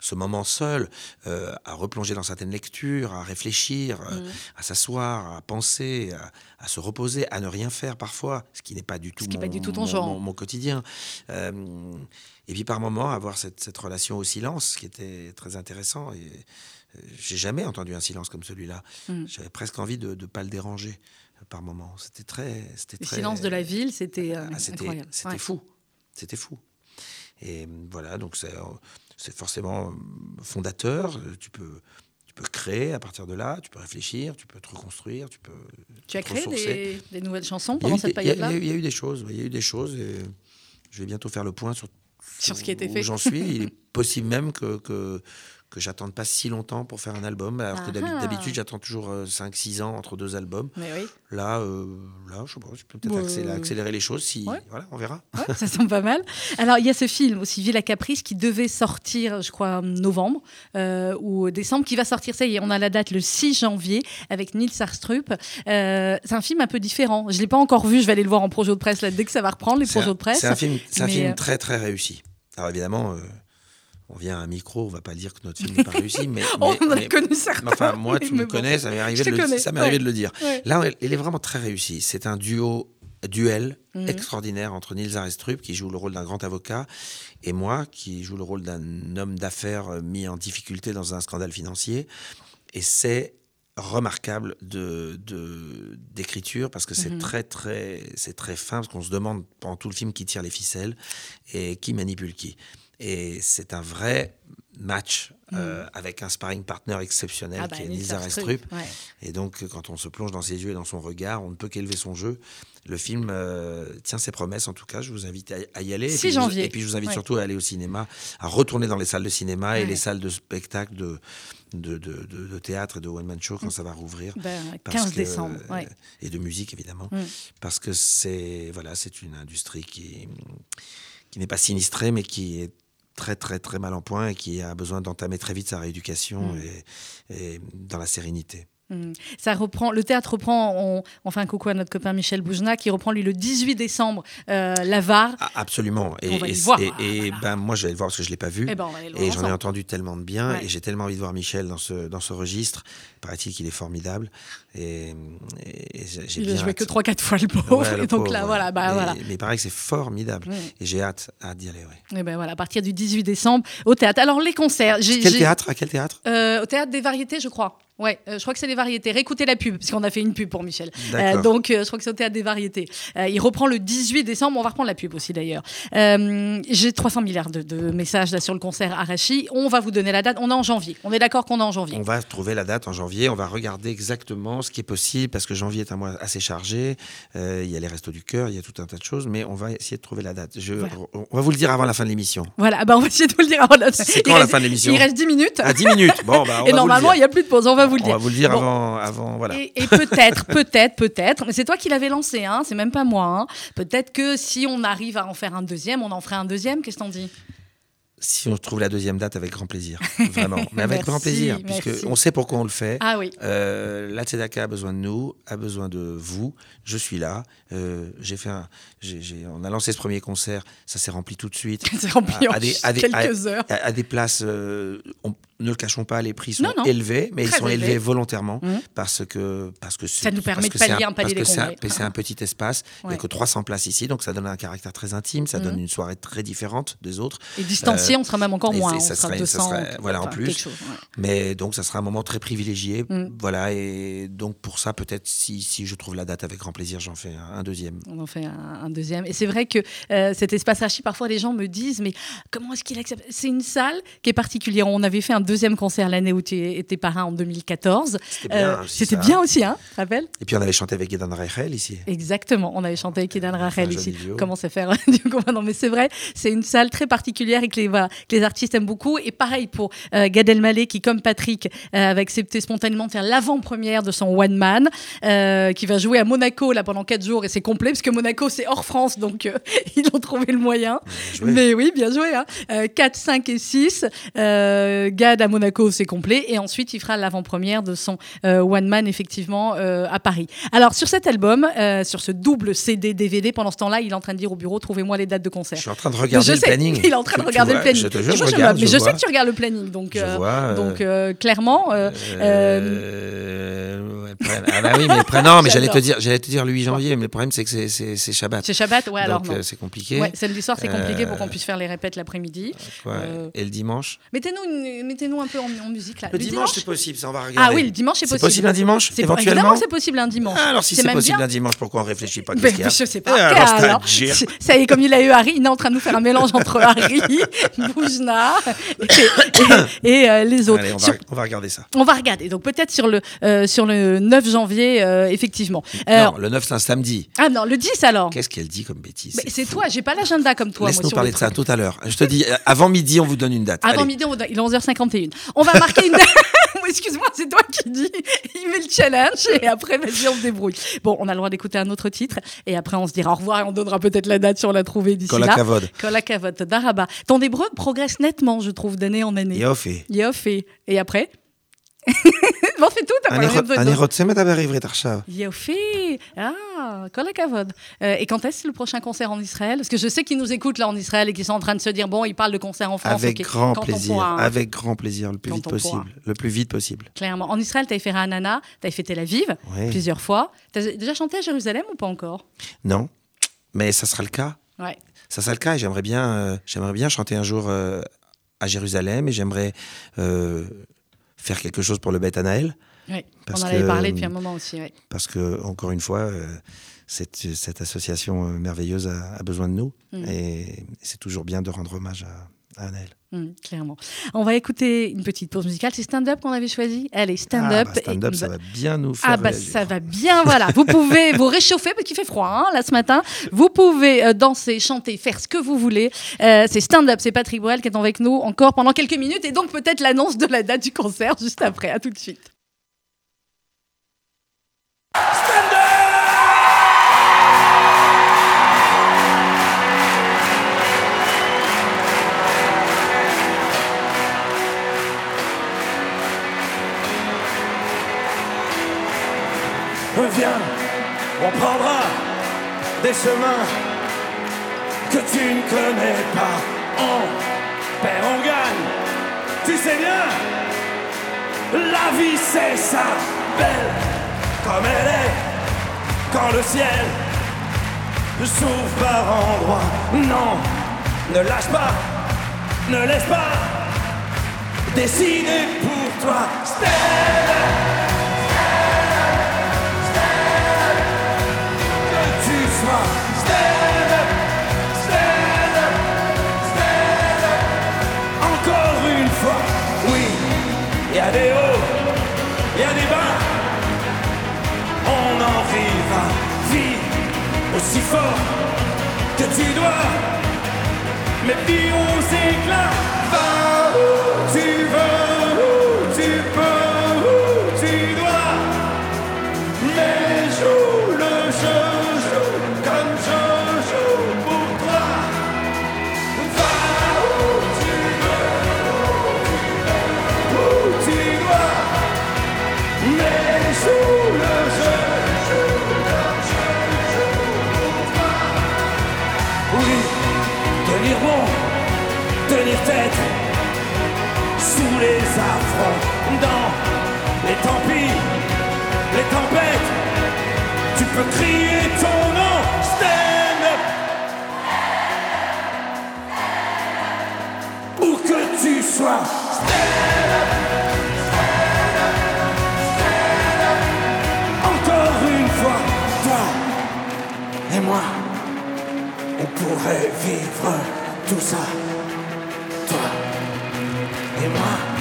ce moment seul, euh, à replonger dans certaines lectures, à réfléchir, euh, Mm. à s'asseoir, à penser, à, à se reposer, à ne rien faire parfois, ce qui n'est pas du tout, mon, pas du tout ton mon- genre. mon- mon quotidien. Euh, et puis par moments, avoir cette, cette relation au silence qui était très intéressant. Et euh, j'ai jamais entendu un silence comme celui-là. Mm. J'avais presque envie de ne pas le déranger euh, par moments. C'était très, c'était Le très. silence de la ville, c'était euh, Ah, c'était, incroyable. c'était Ouais. fou. C'était fou. Et euh, voilà, donc c'est, euh, c'est forcément fondateur. Tu peux, tu peux créer à partir de là, tu peux réfléchir, tu peux te reconstruire, tu peux. Tu as créé des, des nouvelles chansons pendant cette période-là il y a eu- il y a eu des choses, il y a eu des choses. Et je vais bientôt faire le point sur, Sur ce qui a été fait. j'en suis. Il est possible même que, que, que j'attende pas si longtemps pour faire un album, alors que Ah. d'habitude j'attends toujours 5-6 ans entre deux albums. Mais oui, Là, euh, là je sais pas, je peux peut-être Ouais. accélérer, accélérer les choses si. Ouais. Voilà, on verra. Ouais, ça semble pas mal. Alors, il y a ce film aussi, Ville à Caprice, qui devait sortir, je crois, en novembre euh, ou décembre, qui va sortir, ça y est, on a la date le 6 janvier, avec Nils Arstrup. Euh, c'est un film un peu différent. Je ne l'ai pas encore vu, je vais aller le voir en projet de presse, là, dès que ça va reprendre, les projets de presse. c'est un film, un film euh, très très réussi. Alors évidemment, euh, on vient à un micro, on va pas dire que notre film n'est pas réussi, (laughs) mais, on mais- a mais- connu certains. enfin, moi, tu me bon. connais, ça m'est arrivé, de le, arrivé de dire. Ouais. Là, il est vraiment très réussi. C'est un duo, duel Mhm. extraordinaire entre Nils Arestrup, qui joue le rôle d'un grand avocat, et moi, qui joue le rôle d'un homme d'affaires euh, mis en difficulté dans un scandale financier. Et c'est remarquable de de- d'écriture parce que c'est Mhm. très très c'est très fin parce qu'on se demande pendant tout le film qui tire les ficelles et qui manipule qui Et c'est un vrai match euh, avec un sparring partner exceptionnel Ah bah, qui est Nils Arestrup, ouais. Et donc, euh, quand on se plonge dans ses yeux et dans son regard, on ne peut qu'élever son jeu. Le film euh, tient ses promesses, en tout cas. Je vous invite à, y aller. Et 6 puis, je vous- janvier. et puis, je vous invite Ouais. surtout à aller au cinéma, à retourner dans les salles de cinéma et les salles de spectacle, de, de, de, théâtre et de one-man show Mm. quand ça va rouvrir. Ben, Parce 15 que- décembre. ouais. Et de musique, évidemment. Mm. Parce que c'est voilà, une industrie qui, qui n'est pas sinistrée, mais qui est très, très, très mal en point et qui a besoin d'entamer très vite sa rééducation Mm. et, et dans la sérénité. Mm. Ça reprend, le théâtre reprend, on, on fait un coucou à notre copain Michel Boujna qui reprend lui le 18 décembre euh, l'Avare. Ah, absolument. Et, et, ben, moi, je vais le voir parce que je ne l'ai pas vu. Eh ben, Et j'en ai entendu tellement de bien, Ouais. et j'ai tellement envie de voir Michel dans ce, dans ce registre. Paraît-il qu'il est formidable. Et, j'ai Il a bien joué que 3-4 fois le pauvre. Ouais, le (laughs) et donc pauvre, là, ouais. voilà, bah, mais, voilà. mais pareil que c'est formidable. Et j'ai hâte, hâte d'y aller. Et ben voilà, à partir du 18 décembre au théâtre. Alors les concerts, Quel théâtre À quel théâtre? Euh, au théâtre des variétés, je crois. Ouais, euh, je crois que c'est les variétés. Réécoutez la pub, puisqu'on a fait une pub pour Michel. Euh, donc, euh, je crois que au théâtre des variétés. Euh, il reprend le 18 décembre. On va reprendre la pub aussi, d'ailleurs. J'ai 300 milliards de, de messages là, sur le concert Arashi. On va vous donner la date. On est en janvier. On est d'accord qu'on est en janvier. On va trouver la date en janvier. On va regarder exactement ce qui est possible parce que janvier est un mois assez chargé. Il y a les restos du cœur, il y a tout un tas de choses, mais on va essayer de trouver la date. Je, Voilà. On va vous le dire avant la fin de l'émission. Voilà, bah, on va essayer de vous le dire avant la quand la fin de l'émission Il reste 10 minutes. À 10 minutes. Bon, bah, on et va normalement, il n'y a plus de pause. On va vous le On va vous le dire Bon. avant, avant, voilà. Et, et peut-être, (laughs) peut-être, peut-être, mais c'est toi qui l'avais lancé, hein, c'est même pas moi. hein. Peut-être que si on arrive à en faire un deuxième, on en ferait un deuxième. Qu'est-ce que t'en dis? Si on trouve la deuxième date, avec grand plaisir. (laughs) Vraiment. Mais avec Merci, grand plaisir, merci. puisque on sait pourquoi on le fait. Ah oui. Euh, la Tzedaka a besoin de nous, a besoin de vous. Je suis là. Euh, j'ai fait un, on a lancé ce premier concert, ça s'est rempli tout de suite. (laughs) C'est rempli en à des- à des- quelques à- heures. À, des places, euh, on- ne le cachons pas, les prix sont Non, non. élevés, mais ils sont élevés. élevés volontairement Mhm. parce que parce que c'est- Ça nous permet de c'est pallier un palier parce que des c'est un- congrès. c'est un petit espace. Il n'y a que 300 places ici, donc ça donne un caractère très intime, ça Mhm. donne une soirée très différente des autres. Et distancié, on sera même encore et moins. On ça sera serait- ça 200. serait- voilà, en plus. quelque chose, ouais. Mais donc, ça sera un moment très privilégié. Mm. Voilà, et donc pour ça, peut-être si, si je trouve la date avec grand plaisir, j'en fais un, deuxième. On en fait un, un deuxième. Et c'est vrai que euh, cet espace archi, parfois les gens me disent, mais comment est-ce qu'il accepte? C'est une salle qui est particulière. On avait fait un deuxième concert l'année où tu étais parrain en 2014. C'était bien. Euh, C'était bien aussi, hein rappelle Et puis on avait chanté avec Gedan Reichel ici. Exactement, on avait chanté avec Idan Rachel un ici. Comment ça faire (laughs) du Non, mais c'est vrai, c'est une salle très particulière et que les, voilà, que les artistes aiment beaucoup. Et pareil pour euh, Gad Elmaleh qui, comme Patrick, euh, avait accepté spontanément de faire l'avant-première de son One Man, euh, qui va jouer à Monaco là pendant 4 jours et c'est complet parce que Monaco c'est hors France, donc euh, (laughs) ils ont trouvé le moyen. Mais oui, bien joué. Hein. Euh, 4, 5 et 6. Euh, Gad à Monaco, c'est complet. Et ensuite, il fera l'avant-première de son euh, One Man, effectivement, à Paris. Alors, sur cet album, sur ce double CD, DVD, pendant ce temps-là, il est en train de dire au bureau trouvez-moi les dates de concert. Je suis en train de regarder je le sais, planning. il est en train de regarder vois, le planning. Je te jure, je regarde. mais je, sais que tu regardes le planning, donc, Je vois, donc clairement. ah bah oui, mais non, mais j'allais te dire, j'allais te dire le 8 janvier, mais le problème c'est que c'est Shabbat. C'est Shabbat, ouais, alors Donc non. euh, c'est compliqué. Ouais, samedi soir, c'est compliqué pour Euh, qu'on puisse faire les répètes l'après-midi. Ouais. Euh, Et le dimanche Mettez-nous une- mettez-nous un peu en, en musique là. Le dimanche, c'est possible, ça on va regarder. Ah oui, le dimanche, c'est C'est possible. possible un dimanche, C'est éventuellement Évidemment, c'est possible un dimanche. Ah, alors si c'est même possible bien. un dimanche, pourquoi on réfléchit pas qu'est-ce qu'il y a je sais pas. alors, Alors, c'est-à-dire c'est- ça y est, comme il a eu Harry, il est en train de nous faire un mélange entre (laughs) Harry, Boujna et, et, et, euh, les autres. Allez, on va, Sur- on va regarder ça. on va regarder. Donc peut-être sur le euh, sur le 9 janvier, euh, effectivement. Euh, non, le 9 c'est un samedi. Ah non, le 10 alors. Qu'est-ce qu'elle dit comme bêtise. Mais c'est toi, j'ai pas l'agenda comme toi. Laisse-nous parler de ça tout à l'heure. Je te dis, euh, avant midi, on vous donne une date. Avant midi, on donne... il est 11h51. On va marquer une date. (laughs) Excuse-moi, c'est toi qui dis. Il met le challenge et après, vas-y, on se débrouille. Bon, on a le droit d'écouter un autre titre et après, on se dira au revoir et on donnera peut-être la date si on l'a trouvée d'ici là. Kolakavod. Kolakavod, Daraba. Ton hébreu progresse nettement, je trouve, d'année en année. Yoffé. Yoffé. Et après? Bon, fais tout, t'as pas אני rien רוצ- besoin אני de- רוצה לדבר עברית עכשיו. Yofi. Ah, Kol hakavod. Euh, et quand est-ce le prochain concert en Israël Parce que je sais qu'ils nous écoutent là en Israël et qu'ils sont en train de se dire bon, ils parlent de concert en France. Avec ok. grand Quand on plaisir. pourra, hein. Avec grand plaisir, le plus Quand vite on possible. pourra. Le plus vite possible. Clairement. En Israël, tu as fait Ranana, tu as fait Tel Aviv Oui. plusieurs fois. Tu as déjà chanté à Jérusalem ou pas encore Non, mais ça sera le cas. Ouais. Ça sera le cas et j'aimerais bien, euh, j'aimerais bien chanter un jour euh, à Jérusalem et j'aimerais euh, faire quelque chose pour le Beth Anaël. Parce On en avait que, parlé depuis un moment aussi. parce que, encore une fois, euh, cette, cette association euh, merveilleuse a, a besoin de nous Mm. et c'est toujours bien de rendre hommage à, Anaël. Hum, clairement. On va écouter une petite pause musicale. C'est stand-up qu'on avait choisi. Allez, stand-up. Ah, bah, stand-up, Et- ça va bien nous faire Ah bah réagir. ça va bien, voilà. Vous pouvez vous réchauffer parce qu'il fait froid hein, là ce matin. Vous pouvez euh, danser, chanter, faire ce que vous voulez. Euh, c'est stand-up, c'est Patrick Bruel qui est avec nous encore pendant quelques minutes et donc peut-être l'annonce de la date du concert juste après. À tout de suite. Viens, on prendra des chemins que tu ne connais pas. On perd, on gagne. Tu sais bien, la vie c'est ça, belle comme elle est. Quand le ciel s'ouvre par endroits, non, ne lâche pas, ne laisse pas décider pour toi. Stella. Aussi fort que tu dois. Mais vis aux éclats, va où tu veux, dans les tant pis les tempêtes, tu peux crier ton nom, up. Où que tu sois, up. Encore une fois, toi et moi, on pourrait vivre tout ça. Toi et moi,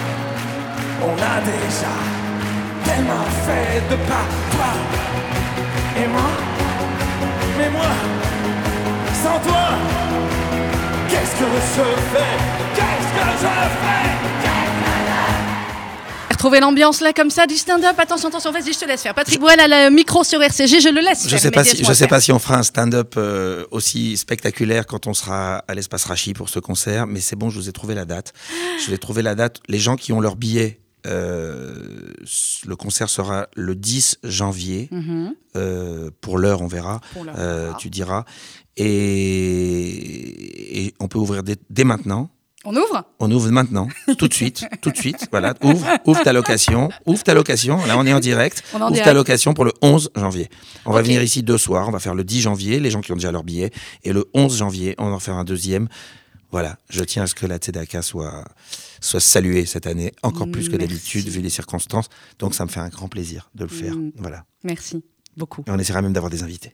on a déjà tellement fait de pas toi et moi. Mais moi, sans toi, qu'est-ce que je fais? Qu'est-ce que je fais? Retrouvez l'ambiance là comme ça du stand-up. Attention, attention, vas-y, je te laisse faire. Patrick Bruel a le micro sur RCG, je le laisse Je faire. sais pas mais si je laisse-moi sais faire. pas si on fera un stand-up euh, aussi spectaculaire quand on sera à l'espace Rachi pour ce concert, mais c'est bon, je vous ai trouvé la date. Je vous ai trouvé la date. Les gens qui ont leur billet, euh, le concert sera le 10 janvier. Mhm. Euh, pour l'heure, on verra. Euh, tu diras. Et, et on peut ouvrir dès, dès maintenant. On ouvre? On ouvre maintenant, (laughs) tout de suite, tout de suite. Voilà, ouvre, ouvre ta location, ouvre ta location. Là, on est en direct. On est en ouvre ta location pour le 11 janvier. On va venir ici deux soirs. On va faire le 10 janvier, les gens qui ont déjà leur billet, et le 11 janvier, on va en faire un deuxième. Voilà, je tiens à ce que la Tzedaka soit soit saluée cette année encore plus que d'habitude vu les circonstances. Donc ça me fait un grand plaisir de le faire. Mm. Voilà. Merci beaucoup. Et on essaiera même d'avoir des invités.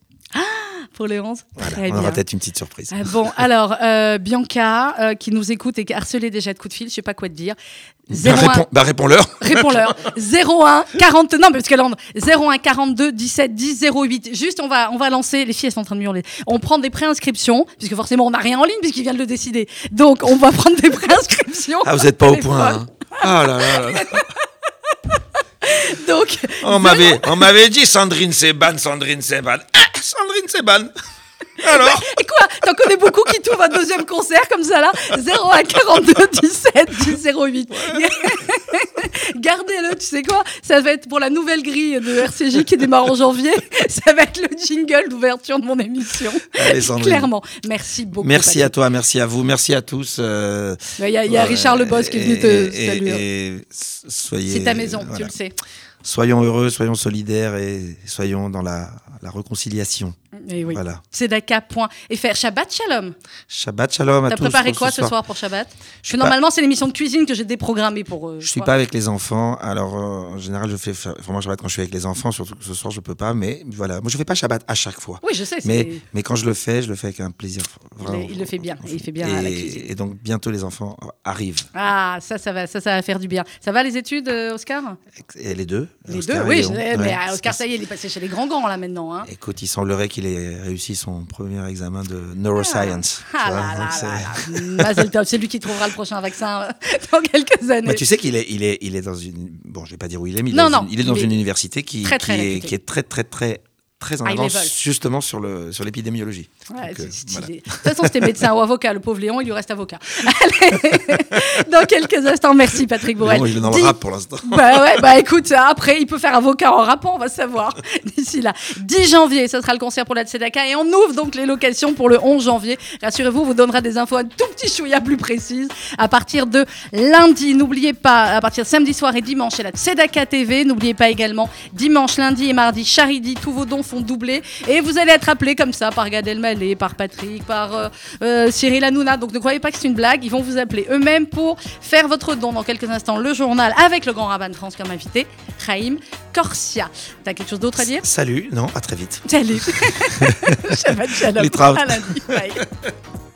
Pour les 11 Voilà, Très on aura peut-être une petite surprise. Ah bon, alors, euh, Bianca, euh, qui nous écoute et qui est harcelée déjà de coups de fil, je sais pas quoi te dire. Bah, 01 réponds- bah, réponds-leur. (laughs) Réponds-leur. 01 40 non parce qu'elle en 01 42 17 10 08. Juste on va on va lancer les filles elles sont en train de hurler. On prend des préinscriptions puisque forcément on n'a rien en ligne puisqu'ils viennent de le décider. Donc on va prendre des (laughs) préinscriptions. Ah, vous n'êtes pas au point. hein. Ah là là là là. (laughs) Donc On m'avait, on m'avait dit Sandrine Seban, Sandrine Seban. Ah, Sandrine Seban. (laughs) Alors (laughs) et quoi T'en connais beaucoup qui trouvent un deuxième concert comme ça là 01 42 17 10 08. Gardez-le, tu sais quoi Ça va être pour la nouvelle grille de RCJ qui démarre en janvier. (laughs) Ça va être le jingle d'ouverture de mon émission. Allez, Sandrine. Clairement. Merci beaucoup. Merci Patrick. à toi, merci à vous, merci à tous. euh, Il y a, y a Richard Le Boss qui est venu te saluer. C'est ta maison, tu le sais. Soyons heureux, soyons solidaires et soyons dans la, la réconciliation. Eh oui. Voilà. Tzedaka.fr. Shabbat Shalom. Shabbat shalom à T'as préparé quoi ce soir pour Shabbat? Parce que pas- normalement, c'est l'émission de cuisine que j'ai déprogrammée pour. euh, Je ce suis pas avec les enfants. Alors, euh, en général, je fais fa- vraiment Shabbat quand je suis avec les enfants. Surtout que ce soir, je peux pas. Mais voilà, moi, je fais pas Shabbat à chaque fois. Oui, je sais. Mais, mais quand je le fais, je le fais avec un plaisir. Il vraiment. le- il le fait bien, il fait bien et, à la cuisine. et donc, bientôt, les enfants arrivent. Ah, ça, ça va, ça, ça va faire du bien. Ça va les études, euh, Oscar? Et les deux. Les Oscar deux, et oui. Léon. je- Ouais, mais Oscar, ça y est, il est passé chez les grands grands là maintenant. Hein. Écoute, il semblerait qu'il ait réussi son premier examen de neuroscience. Ah donc là (laughs) c'est- lui qui trouvera le prochain vaccin euh, (laughs) dans quelques années. Bah, tu sais qu'il est, il est, il est dans une. Bon, je vais pas dire où il est, mais il, Non, est, dans non, une, il est dans il une est université qui, très, qui très est, réputé. qui est très, très, très, très en avance, level. justement sur le sur l'épidémiologie. Ouais, euh, voilà. De toute façon, c'était médecin ou avocat, le pauvre Léon, il lui reste avocat. (laughs) Allez, dans quelques instants, merci Patrick Bourrel. Il est dans le rap pour l'instant. Bah ouais, bah écoute, après, il peut faire avocat en rappant, on va savoir (laughs) d'ici là. 10 janvier, ce sera le concert pour la Tzedaka et on ouvre donc les locations pour le 11 janvier. Rassurez-vous, on vous donnera des infos un tout petit chouïa plus précises à partir de lundi. N'oubliez pas, à partir de samedi soir et dimanche, c'est la Tzedaka TV. N'oubliez pas également dimanche, lundi et mardi, Charidi, tous vos dons font doubler et vous allez être appelés comme ça par Gad Elmaleh, par Patrick, par euh, euh, Cyril Hanouna. Donc ne croyez pas que c'est une blague, ils vont vous appeler eux-mêmes pour faire votre don dans quelques instants. Le journal avec le grand rabbin de France comme invité, Chaim Corsia. T'as quelque chose d'autre à dire? Salut, non, à très vite. Salut (laughs) Shabbat shalom. Les (laughs)